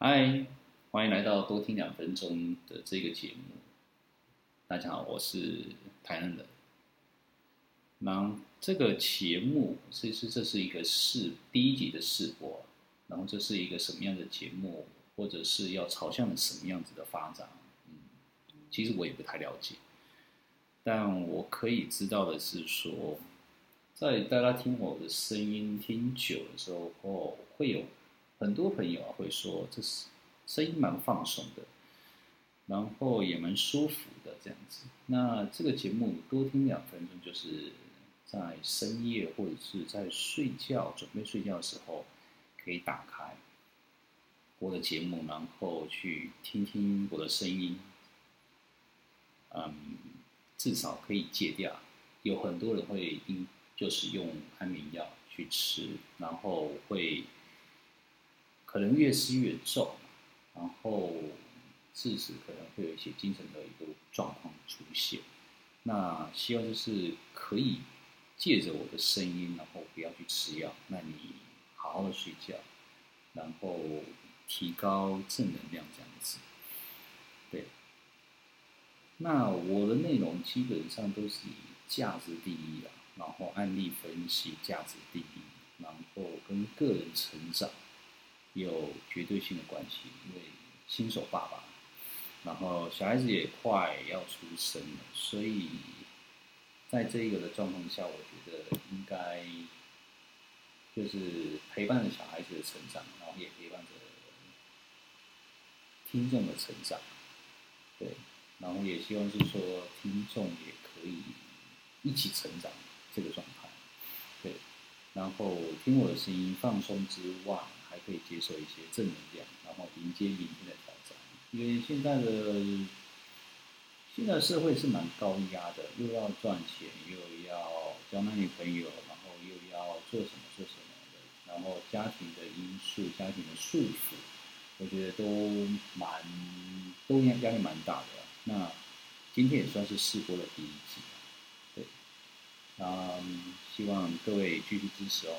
嗨，欢迎来到多听两分钟的这个节目。大家好，我是台南人。那这个节目其实这是一个试第一集的试播，然后这是一个什么样的节目，或者是要朝向什么样子的发展？嗯，其实我也不太了解，但我可以知道的是说，在大家听我的声音听久的时候，哦，会有。很多朋友啊会说，这是声音蛮放松的，然后也蛮舒服的这样子。那这个节目多听两分钟，就是在深夜或者是在睡觉准备睡觉的时候，可以打开我的节目，然后去听听我的声音。嗯，至少可以戒掉。有很多人会因就是用安眠药去吃，然后会。可能越吃越重，然后致使可能会有一些精神的一个状况出现。那希望就是可以借着我的声音，然后不要去吃药，那你好好的睡觉，然后提高正能量这样子。对。那我的内容基本上都是以价值第一啊，然后案例分析价值第一，然后跟个人成长。有绝对性的关系，因为新手爸爸，然后小孩子也快要出生了，所以在这个的状况下，我觉得应该就是陪伴着小孩子的成长，然后也陪伴着听众的成长，对，然后也希望是说听众也可以一起成长这个状态，对，然后听我的声音放松之外。还可以接受一些正能量，然后迎接明天的挑战。因为现在的现在社会是蛮高压的，又要赚钱，又要交男女朋友，然后又要做什么做什么的，然后家庭的因素、家庭的束缚，我觉得都蛮都压压力蛮大的。那今天也算是试播的第一集，对，嗯，希望各位继续支持哦。